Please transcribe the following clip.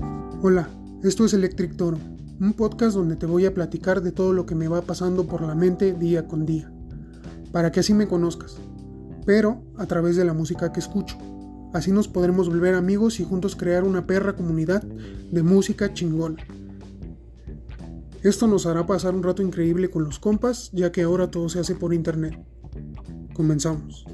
Hola, esto es Electric Toro, un podcast donde te voy a platicar de todo lo que me va pasando por la mente día con día, para que así me conozcas, pero a través de la música que escucho. Así nos podremos volver amigos y juntos crear una perra comunidad de música chingona. Esto nos hará pasar un rato increíble con los compas, ya que ahora todo se hace por internet. Comenzamos.